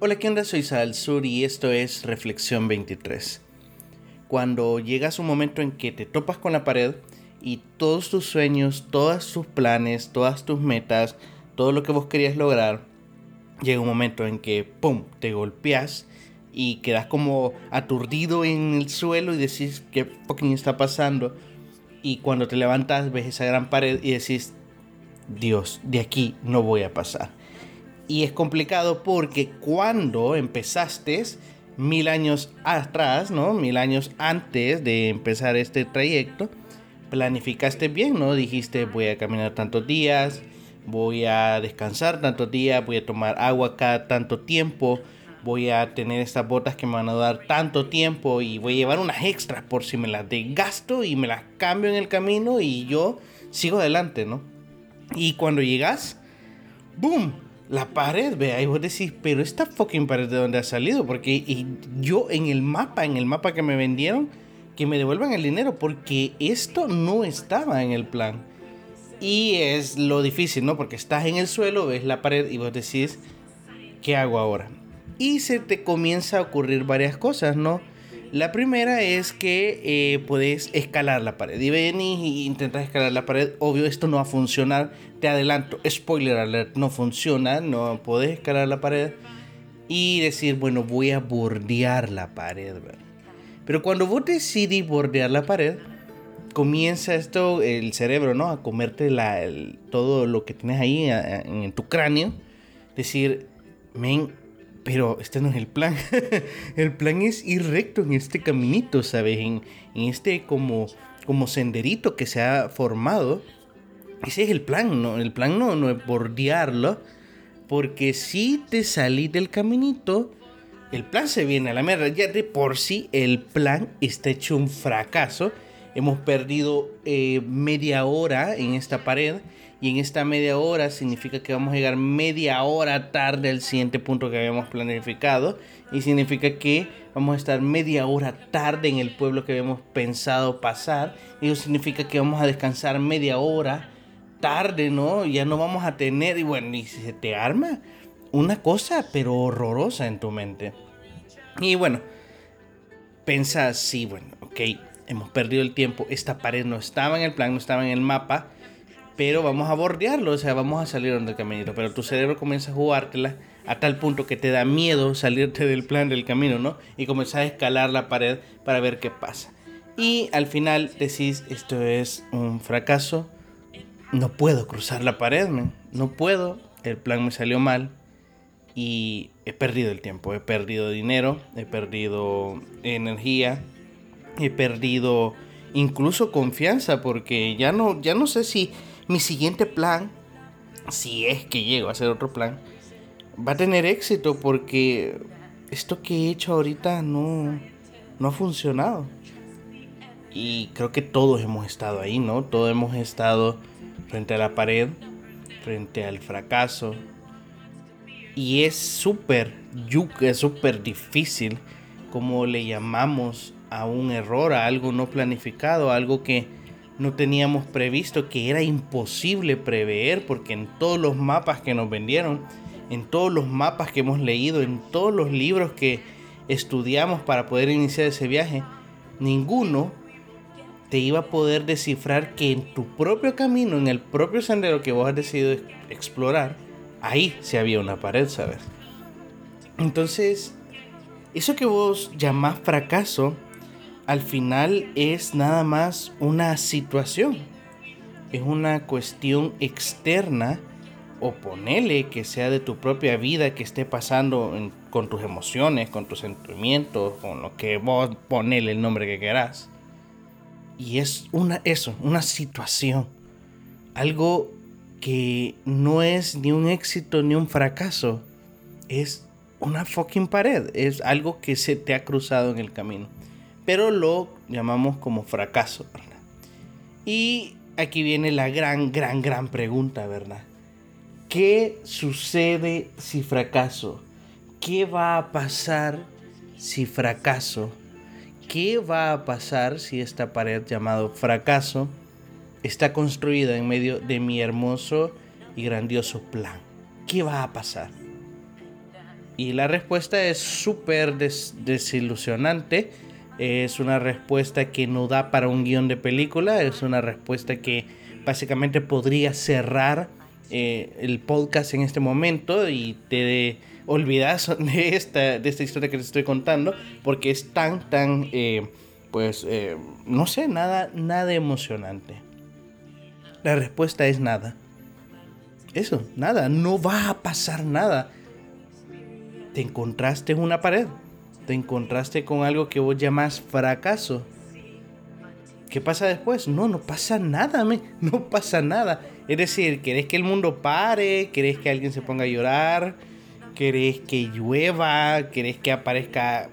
Hola, ¿qué onda? Soy Sal Sur y esto es Reflexión 23. Cuando llegas un momento en que te topas con la pared y todos tus sueños, todos tus planes, todas tus metas, todo lo que vos querías lograr, llega un momento en que, ¡pum!, te golpeas y quedas como aturdido en el suelo y decís, ¿qué fucking está pasando? Y cuando te levantas ves esa gran pared y decís, Dios, de aquí no voy a pasar y es complicado porque cuando empezaste, mil años atrás, ¿no? Mil años antes de empezar este trayecto, planificaste bien, ¿no? Dijiste, voy a caminar tantos días, voy a descansar tantos días, voy a tomar agua cada tanto tiempo, voy a tener estas botas que me van a dar tanto tiempo y voy a llevar unas extras por si me las desgasto y me las cambio en el camino y yo sigo adelante, ¿no? Y cuando llegas, ¡boom! La pared, vea, y vos decís, pero esta fucking pared de dónde ha salido, porque y yo en el mapa, en el mapa que me vendieron, que me devuelvan el dinero, porque esto no estaba en el plan. Y es lo difícil, ¿no? Porque estás en el suelo, ves la pared y vos decís, ¿qué hago ahora? Y se te comienza a ocurrir varias cosas, ¿no? La primera es que eh, puedes escalar la pared. Y venís y intentas escalar la pared. Obvio, esto no va a funcionar. Te adelanto, spoiler alert, no funciona. No puedes escalar la pared. Y decir, bueno, voy a bordear la pared. Pero cuando vos decidís bordear la pared, comienza esto, el cerebro, ¿no? A comerte la, todo lo que tienes ahí en, en tu cráneo. Decir, men, pero este no es el plan. el plan es ir recto en este caminito, ¿sabes? En, este como, como senderito que se ha formado. Ese es el plan, ¿no? El plan no, no es bordearlo. Porque si te salís del caminito, el plan se viene a la mierda. Ya de por sí el plan está hecho un fracaso. Hemos perdido eh, media hora en esta pared y en esta media hora significa que vamos a llegar media hora tarde al siguiente punto que habíamos planificado y significa que vamos a estar media hora tarde en el pueblo que habíamos pensado pasar y eso significa que vamos a descansar media hora tarde, ¿no? Ya no vamos a tener y bueno, y se te arma una cosa pero horrorosa en tu mente. Y bueno, pensas, sí, bueno, ok, hemos perdido el tiempo, esta pared no estaba en el plan, no estaba en el mapa pero vamos a bordearlo, o sea, vamos a salir del caminito, pero tu cerebro comienza a jugártela a tal punto que te da miedo salirte del plan del camino, ¿no? Y comenzar a escalar la pared para ver qué pasa. Y al final decís, esto es un fracaso, no puedo cruzar la pared, no puedo, el plan me salió mal y he perdido el tiempo, he perdido dinero, he perdido energía, he perdido incluso confianza porque ya no, ya no sé si mi siguiente plan, si es que llego a hacer otro plan, va a tener éxito porque esto que he hecho ahorita no, no ha funcionado. Y creo que todos hemos estado ahí, ¿no? Todos hemos estado frente a la pared, frente al fracaso. Y es súper yuca, súper difícil como le llamamos a un error, a algo no planificado, a algo que no teníamos previsto, que era imposible prever, porque en todos los mapas que nos vendieron, en todos los mapas que hemos leído, en todos los libros que estudiamos para poder iniciar ese viaje, ninguno te iba a poder descifrar que en tu propio camino, en el propio sendero que vos has decidido explorar, ahí se había una pared, ¿sabes? Entonces, eso que vos llamás fracaso, al final es nada más una situación. Es una cuestión externa o ponele que sea de tu propia vida que esté pasando con tus emociones, con tus sentimientos, con lo que vos ponele el nombre que querás. Y es una eso, una situación. Algo que no es ni un éxito ni un fracaso. Es una fucking pared. Es algo que se te ha cruzado en el camino pero lo llamamos como fracaso. Y aquí viene la gran, gran, gran pregunta, ¿verdad? ¿Qué sucede si fracaso? ¿Qué va a pasar si fracaso? ¿Qué va a pasar si esta pared llamado fracaso está construida en medio de mi hermoso y grandioso plan? ¿Qué va a pasar? Y la respuesta es súper desilusionante. Es una respuesta que no da para un guion de película. Es una respuesta que básicamente podría cerrar eh, el podcast en este momento y te olvidas de esta, de esta historia que te estoy contando porque es tan, tan, eh, pues, eh, no sé, nada, nada emocionante. La respuesta es nada. Eso, nada, no va a pasar nada. Te encontraste en una pared, te encontraste con algo que vos llamas fracaso. ¿Qué pasa después? No, no pasa nada, me, no pasa nada. Es decir, ¿querés que el mundo pare? ¿Querés que alguien se ponga a llorar? ¿Querés que llueva? ¿Querés que aparezca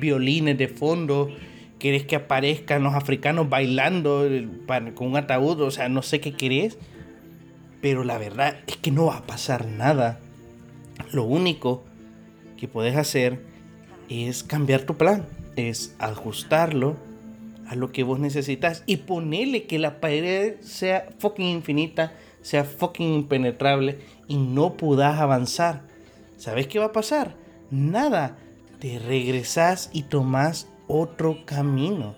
violines de fondo? ¿Querés que aparezcan los africanos bailando con un ataúd? O sea, no sé qué querés. Pero la verdad es que no va a pasar nada. Lo único que puedes hacer es cambiar tu plan. Es ajustarlo a lo que vos necesitas y ponerle que la pared sea fucking infinita, sea fucking impenetrable y no puedas avanzar. ¿Sabes qué va a pasar? Nada. Te regresas y tomas otro camino.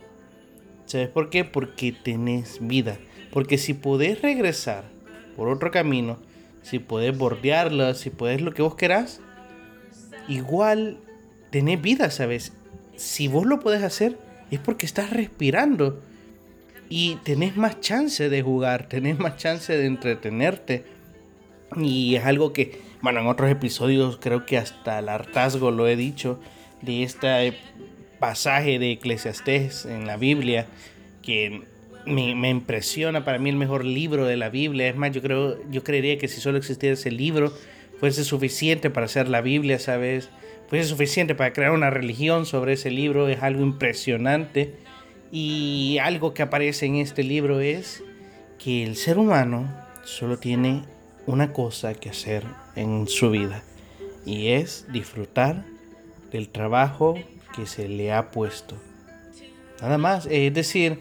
¿Sabes por qué? Porque tenés vida. Porque si podés regresar por otro camino, si podés bordearla, si podés lo que vos querás, igual tenés vida, ¿sabes? Si vos lo podés hacer, es porque estás respirando y tenés más chance de jugar, tenés más chance de entretenerte. Y es algo que, bueno, en otros episodios creo que hasta el hartazgo lo he dicho de este pasaje de Eclesiastés en la Biblia que me, me, impresiona para mí el mejor libro de la Biblia. Es más, yo creo, yo creería que si solo existiera ese libro fuese suficiente para hacer la Biblia, ¿sabes? Fue suficiente para crear una religión sobre ese libro, es algo impresionante. Y algo que aparece en este libro es que el ser humano solo tiene una cosa que hacer en su vida y es disfrutar del trabajo que se le ha puesto. Nada más, es decir,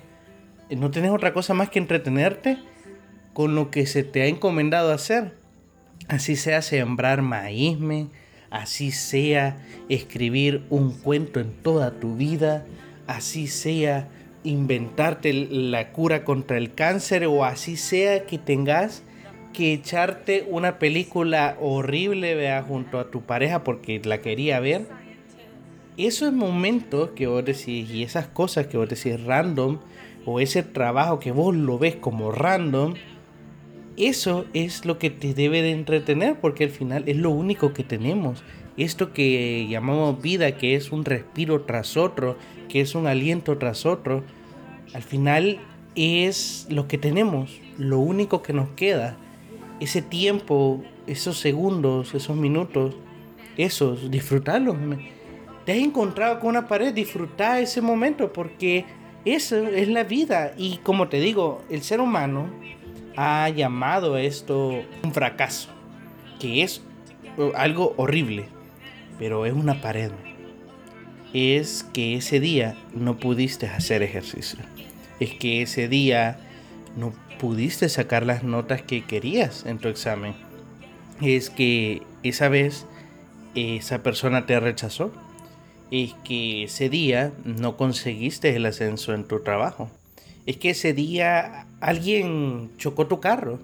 no tienes otra cosa más que entretenerte con lo que se te ha encomendado hacer. Así sea sembrar maíz, así sea escribir un cuento en toda tu vida, así sea inventarte la cura contra el cáncer o así sea que tengas que echarte una película horrible vea, junto a tu pareja porque la quería ver. Esos momentos que vos decís y esas cosas que vos decís random o ese trabajo que vos lo ves como random, eso es lo que te debe de entretener porque al final es lo único que tenemos. Esto que llamamos vida, que es un respiro tras otro, que es un aliento tras otro, al final es lo que tenemos, lo único que nos queda. Ese tiempo, esos segundos, esos minutos, esos, disfrutarlos. Te has encontrado con una pared, disfrutar ese momento porque eso es la vida. Y como te digo, el ser humano ha llamado esto un fracaso, que es algo horrible, pero es una pared. Es que ese día no pudiste hacer ejercicio. Es que ese día no pudiste sacar las notas que querías en tu examen. Es que esa vez esa persona te rechazó. Es que ese día no conseguiste el ascenso en tu trabajo es que ese día alguien chocó tu carro.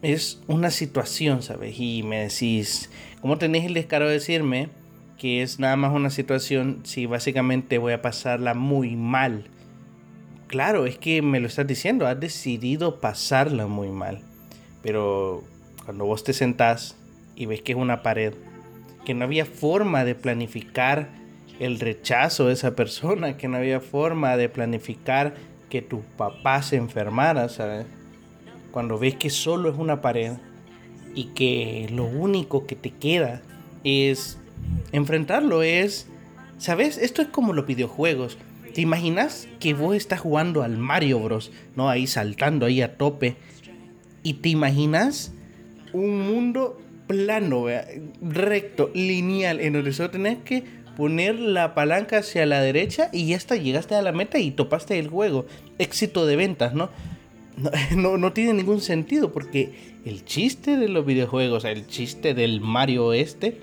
Es una situación, ¿sabes? Y me decís, ¿cómo tenés el descaro de decirme que es nada más una situación si básicamente voy a pasarla muy mal? Claro, es que me lo estás diciendo, has decidido pasarla muy mal. Pero cuando vos te sentás y ves que es una pared, que no había forma de planificar el rechazo de esa persona, que no había forma de planificar que tu papá se enfermara, ¿sabes? Cuando ves que solo es una pared y que lo único que te queda es enfrentarlo, es, ¿sabes? Esto es como los videojuegos. ¿Te imaginas que vos estás jugando al Mario Bros, ¿no? Ahí saltando ahí a tope. Y te imaginas un mundo plano, recto, lineal, en donde solo tenés que poner la palanca hacia la derecha y ya está, llegaste a la meta y topaste el juego. Éxito de ventas, ¿no? No, no, tiene ningún sentido porque el chiste de los videojuegos, el chiste del Mario este,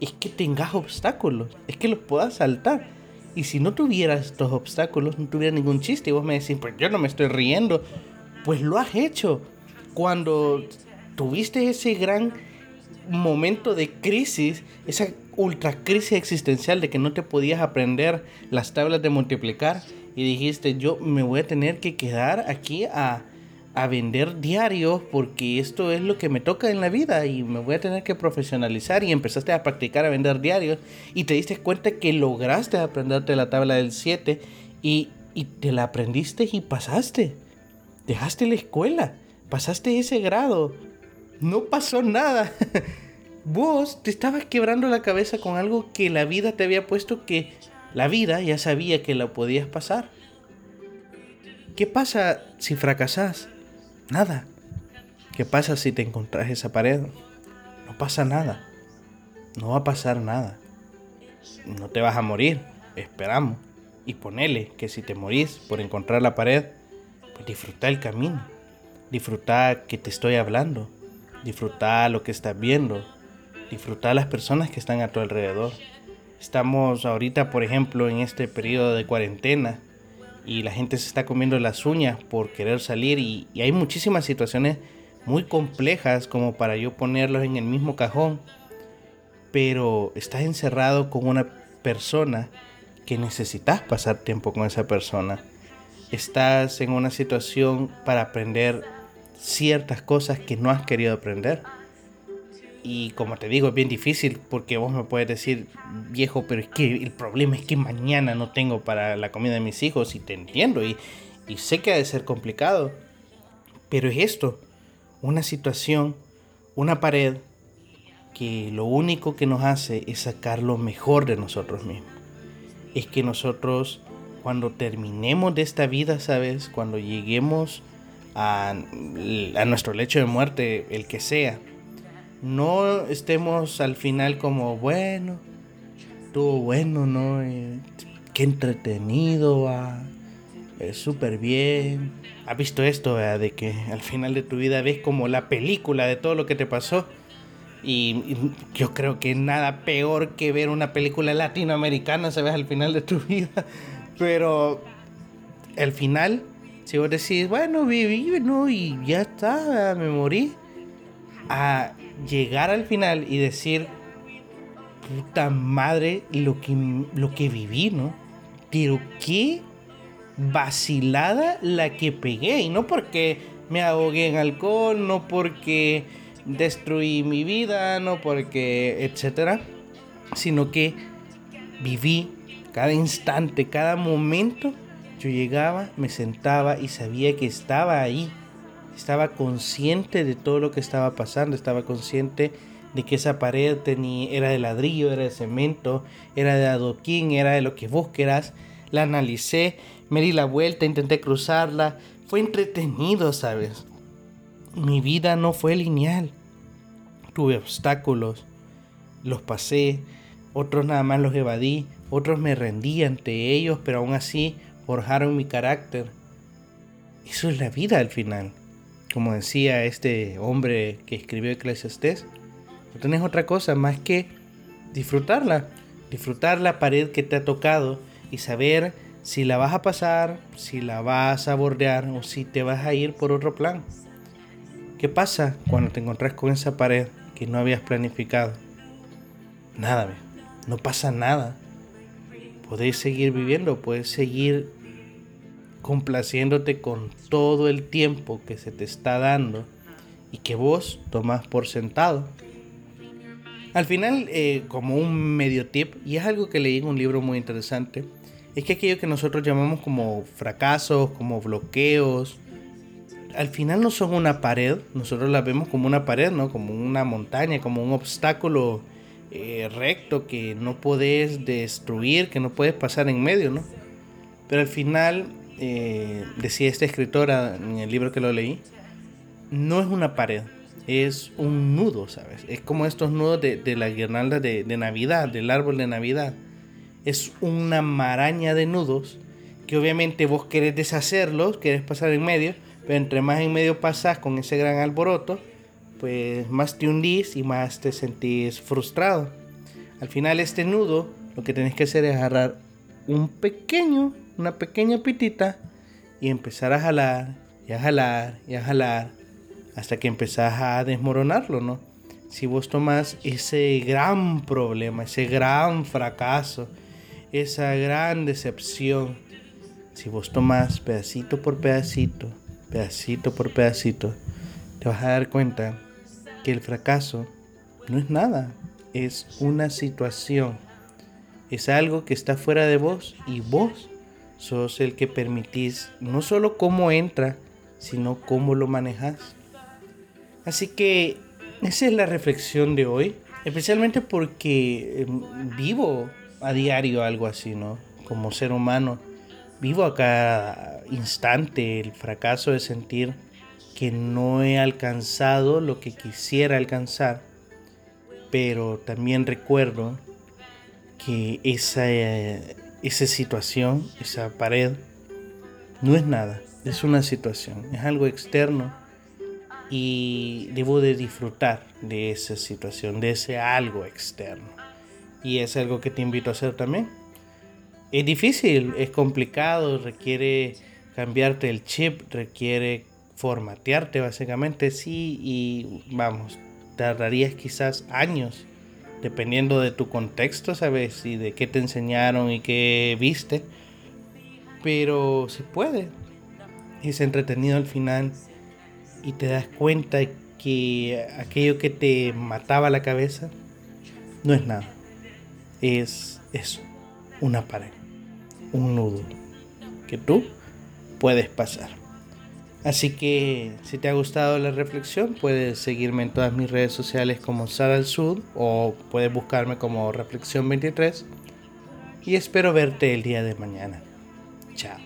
es que tengas obstáculos, es que los puedas saltar. Y si no tuvieras estos obstáculos, no tuviera ningún chiste. Y vos me decís, pues yo no me estoy riendo. Pues lo has hecho. Cuando tuviste ese gran momento de crisis, esa ultra crisis existencial de que no te podías aprender las tablas de multiplicar y dijiste, yo me voy a tener que quedar aquí a a vender diarios porque esto es lo que me toca en la vida y me voy a tener que profesionalizar y empezaste a practicar a vender diarios y te diste cuenta que lograste aprenderte la tabla del 7 y, y te la aprendiste y pasaste. Dejaste la escuela, pasaste ese grado, no pasó nada. Vos te estabas quebrando la cabeza con algo que la vida te había puesto que la vida ya sabía que lo podías pasar. ¿Qué pasa si fracasás? Nada. ¿Qué pasa si te encontrás esa pared? No pasa nada. No va a pasar nada. No te vas a morir, esperamos. Y ponele que si te morís por encontrar la pared, pues disfruta el camino. Disfruta que te estoy hablando. Disfruta lo que estás viendo. Disfruta las personas que están a tu alrededor. Estamos ahorita, por ejemplo, en este periodo de cuarentena y la gente se está comiendo las uñas por querer salir y, hay muchísimas situaciones muy complejas como para yo ponerlos en el mismo cajón, pero estás encerrado con una persona que necesitas pasar tiempo con esa persona. Estás en una situación para aprender ciertas cosas que no has querido aprender y como te digo, es bien difícil porque vos me puedes decir, viejo, pero es que el problema es que mañana no tengo para la comida de mis hijos y te entiendo y, y sé que ha de ser complicado. Pero es esto, una situación, una pared que lo único que nos hace es sacar lo mejor de nosotros mismos. Es que nosotros cuando terminemos de esta vida, ¿sabes? Cuando lleguemos a, a nuestro lecho de muerte, el que sea, no estemos al final como, bueno, estuvo bueno, ¿no? Eh, qué entretenido, va. Es súper bien. ¿Has visto esto, de que al final de tu vida ves como la película de todo lo que te pasó? Y, yo creo que nada peor que ver una película latinoamericana, ¿sabes? Al final de tu vida. Pero al final, si vos decís, bueno, viví, ¿no? Y ya está, me morí. A llegar al final y decir, puta madre, lo que, lo que viví, ¿no? Pero qué vacilada la que pegué. Y no porque me ahogué en alcohol, no porque destruí mi vida, no porque, etcétera, sino que viví cada instante, cada momento. Yo llegaba, me sentaba y sabía que estaba ahí estaba consciente de todo lo que estaba pasando, estaba consciente de que esa pared tenía, era de ladrillo, era de cemento, era de adoquín, era de lo que vos querás. La analicé, me di la vuelta, intenté cruzarla. Fue entretenido, ¿sabes? Mi vida no fue lineal. Tuve obstáculos, los pasé, otros nada más los evadí, otros me rendí ante ellos, pero aún así forjaron mi carácter. Eso es la vida al final como decía este hombre que escribió Eclesiastés, no tenés otra cosa más que disfrutarla, disfrutar la pared que te ha tocado y saber si la vas a pasar, si la vas a bordear o si te vas a ir por otro plan. ¿Qué pasa cuando te encontrás con esa pared que no habías planificado? Nada, no pasa nada. Podés seguir viviendo, puedes seguir complaciéndote con todo el tiempo que se te está dando y que vos tomás por sentado. Al final, eh, como un medio tip, y es algo que leí en un libro muy interesante, es que aquello que nosotros llamamos como fracasos, como bloqueos, al final no son una pared, nosotros las vemos como una pared, ¿no? Como una montaña, como un obstáculo eh, recto que no puedes destruir, que no puedes pasar en medio, ¿no? Pero al final eh, decía esta escritora en el libro que lo leí, no es una pared, es un nudo, ¿sabes? Es como estos nudos de, la guirnalda de, Navidad, del árbol de Navidad. Es una maraña de nudos que obviamente vos querés deshacerlos, querés pasar en medio, pero entre más en medio pasás con ese gran alboroto, pues más te hundís y más te sentís frustrado. Al final este nudo, lo que tenés que hacer es agarrar un pequeño, una pequeña pitita y empezar a jalar y a jalar y a jalar hasta que empezás a desmoronarlo, ¿no? Si vos tomás ese gran problema, ese gran fracaso, esa gran decepción, si vos tomás pedacito por pedacito, pedacito por pedacito, te vas a dar cuenta que el fracaso no es nada, es una situación, es algo que está fuera de vos y vos sos el que permitís no solo cómo entra, sino cómo lo manejas. Así que esa es la reflexión de hoy, especialmente porque em, vivo a diario algo así, ¿no? Como ser humano, vivo a cada instante el fracaso de sentir que no he alcanzado lo que quisiera alcanzar, pero también recuerdo que esa, esa situación, esa pared, no es nada, es una situación, es algo externo y debo de disfrutar de esa situación, de ese algo externo. Y es algo que te invito a hacer también. Es difícil, es complicado, requiere cambiarte el chip, requiere formatearte básicamente, sí, y vamos, tardarías quizás años, dependiendo de tu contexto, ¿sabes? Y de qué te enseñaron y qué viste. Pero se puede. Es entretenido al final y te das cuenta que aquello que te mataba la cabeza no es nada. Es eso, una pared, un nudo que tú puedes pasar. Así que si te ha gustado la reflexión, puedes seguirme en todas mis redes sociales como Sara al Sud o puedes buscarme como Reflexión 23 y espero verte el día de mañana. Chao.